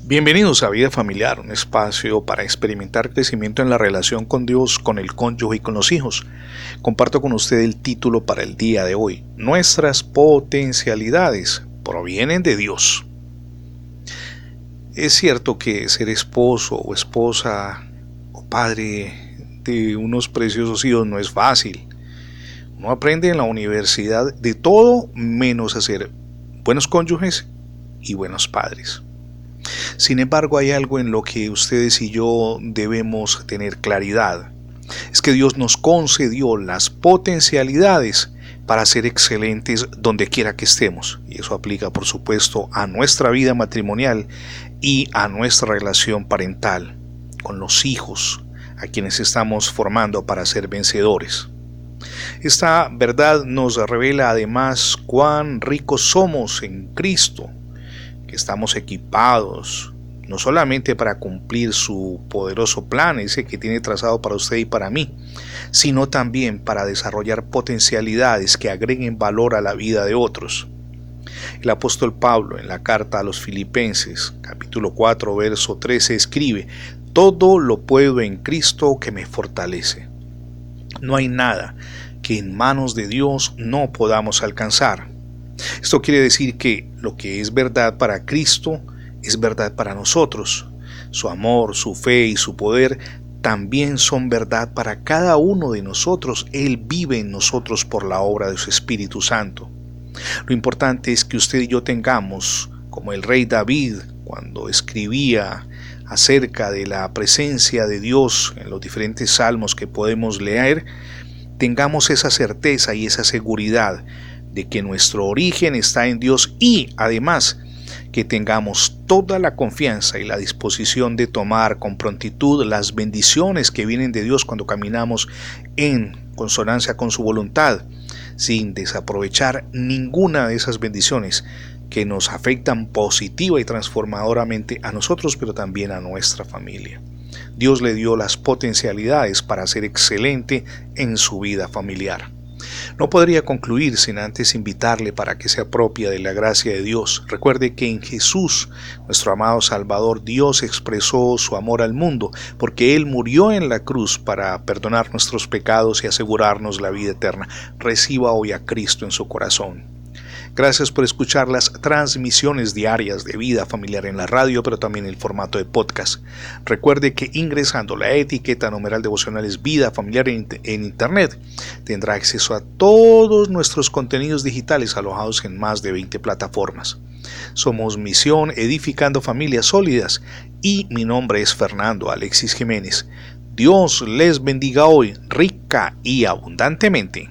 Bienvenidos a Vida Familiar, un espacio para experimentar crecimiento en la relación con Dios, con el cónyuge y con los hijos. Comparto con usted el título para el día de hoy. Nuestras potencialidades provienen de Dios. Es cierto que ser esposo o esposa o padre de unos preciosos hijos no es fácil. Uno aprende en la universidad de todo menos a ser buenos cónyuges y buenos padres. Sin embargo, hay algo en lo que ustedes y yo debemos tener claridad. Es que Dios nos concedió las potencialidades para ser excelentes donde quiera que estemos. Y eso aplica, por supuesto, a nuestra vida matrimonial y a nuestra relación parental con los hijos, a quienes estamos formando para ser vencedores. Esta verdad nos revela además cuán ricos somos en Cristo, que estamos equipados no solamente para cumplir su poderoso plan, ese que tiene trazado para usted y para mí, sino también para desarrollar potencialidades que agreguen valor a la vida de otros. El apóstol Pablo en la carta a los Filipenses, capítulo 4, verso 13, escribe, Todo lo puedo en Cristo que me fortalece. No hay nada que en manos de Dios no podamos alcanzar. Esto quiere decir que lo que es verdad para Cristo es verdad para nosotros. Su amor, su fe y su poder también son verdad para cada uno de nosotros. Él vive en nosotros por la obra de su Espíritu Santo. Lo importante es que usted y yo tengamos, como el rey David cuando escribía acerca de la presencia de Dios en los diferentes salmos que podemos leer, tengamos esa certeza y esa seguridad de que nuestro origen está en Dios y además que tengamos toda la confianza y la disposición de tomar con prontitud las bendiciones que vienen de Dios cuando caminamos en consonancia con su voluntad, sin desaprovechar ninguna de esas bendiciones que nos afectan positiva y transformadoramente a nosotros, pero también a nuestra familia. Dios le dio las potencialidades para ser excelente en su vida familiar. No podría concluir sin antes invitarle para que se apropie de la gracia de Dios. Recuerde que en Jesús, nuestro amado Salvador, Dios expresó su amor al mundo, porque Él murió en la cruz para perdonar nuestros pecados y asegurarnos la vida eterna. Reciba hoy a Cristo en su corazón. Gracias por escuchar las transmisiones diarias de vida familiar en la radio, pero también el formato de podcast. Recuerde que ingresando la etiqueta numeral devocionales vida familiar en, en Internet, tendrá acceso a todos nuestros contenidos digitales alojados en más de 20 plataformas. Somos Misión Edificando Familias Sólidas y mi nombre es Fernando Alexis Jiménez. Dios les bendiga hoy rica y abundantemente.